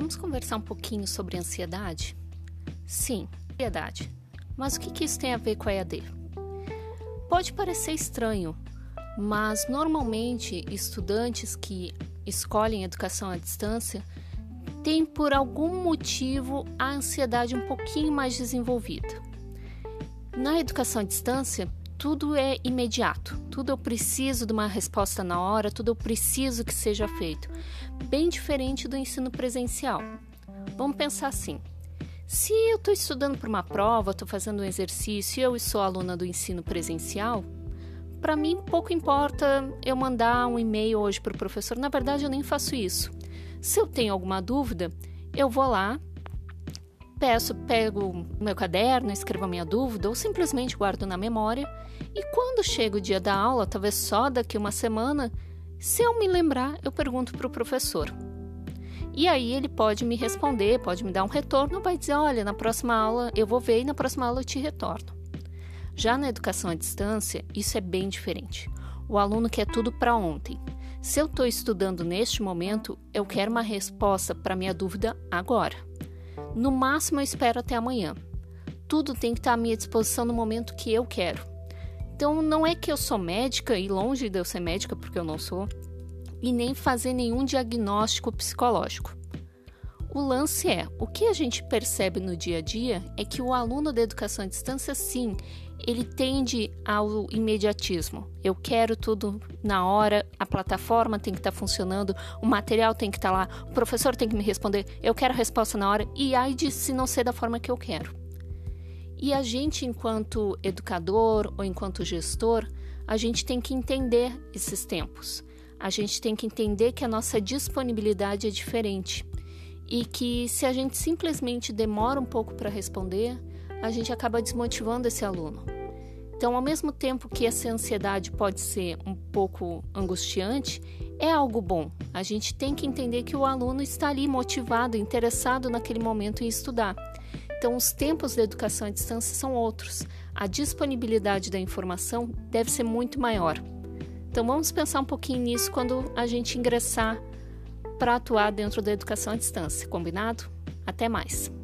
Vamos conversar um pouquinho sobre ansiedade? Sim, ansiedade. Mas o que, que isso tem a ver com a EAD? Pode parecer estranho, mas normalmente estudantes que escolhem educação à distância têm por algum motivo a ansiedade um pouquinho mais desenvolvida. Na educação à distância, tudo é imediato, tudo eu preciso de uma resposta na hora, tudo eu preciso que seja feito. Bem diferente do ensino presencial. Vamos pensar assim: se eu estou estudando para uma prova, estou fazendo um exercício e eu sou aluna do ensino presencial, para mim pouco importa eu mandar um e-mail hoje para o professor. Na verdade, eu nem faço isso. Se eu tenho alguma dúvida, eu vou lá, peço, pego meu caderno, escrevo a minha dúvida ou simplesmente guardo na memória. E quando chega o dia da aula, talvez só daqui uma semana, se eu me lembrar, eu pergunto para o professor. E aí ele pode me responder, pode me dar um retorno, vai dizer, olha, na próxima aula eu vou ver e na próxima aula eu te retorno. Já na educação à distância, isso é bem diferente. O aluno quer tudo para ontem. Se eu estou estudando neste momento, eu quero uma resposta para minha dúvida agora. No máximo, eu espero até amanhã. Tudo tem que estar à minha disposição no momento que eu quero. Então, não é que eu sou médica, e longe de eu ser médica, porque eu não sou, e nem fazer nenhum diagnóstico psicológico. O lance é: o que a gente percebe no dia a dia é que o aluno da educação à distância, sim, ele tende ao imediatismo. Eu quero tudo na hora, a plataforma tem que estar tá funcionando, o material tem que estar tá lá, o professor tem que me responder, eu quero a resposta na hora, e ai de se não ser da forma que eu quero. E a gente, enquanto educador ou enquanto gestor, a gente tem que entender esses tempos. A gente tem que entender que a nossa disponibilidade é diferente e que se a gente simplesmente demora um pouco para responder, a gente acaba desmotivando esse aluno. Então, ao mesmo tempo que essa ansiedade pode ser um pouco angustiante, é algo bom. A gente tem que entender que o aluno está ali motivado, interessado naquele momento em estudar. Então, os tempos da educação à distância são outros. A disponibilidade da informação deve ser muito maior. Então, vamos pensar um pouquinho nisso quando a gente ingressar para atuar dentro da educação à distância, combinado? Até mais!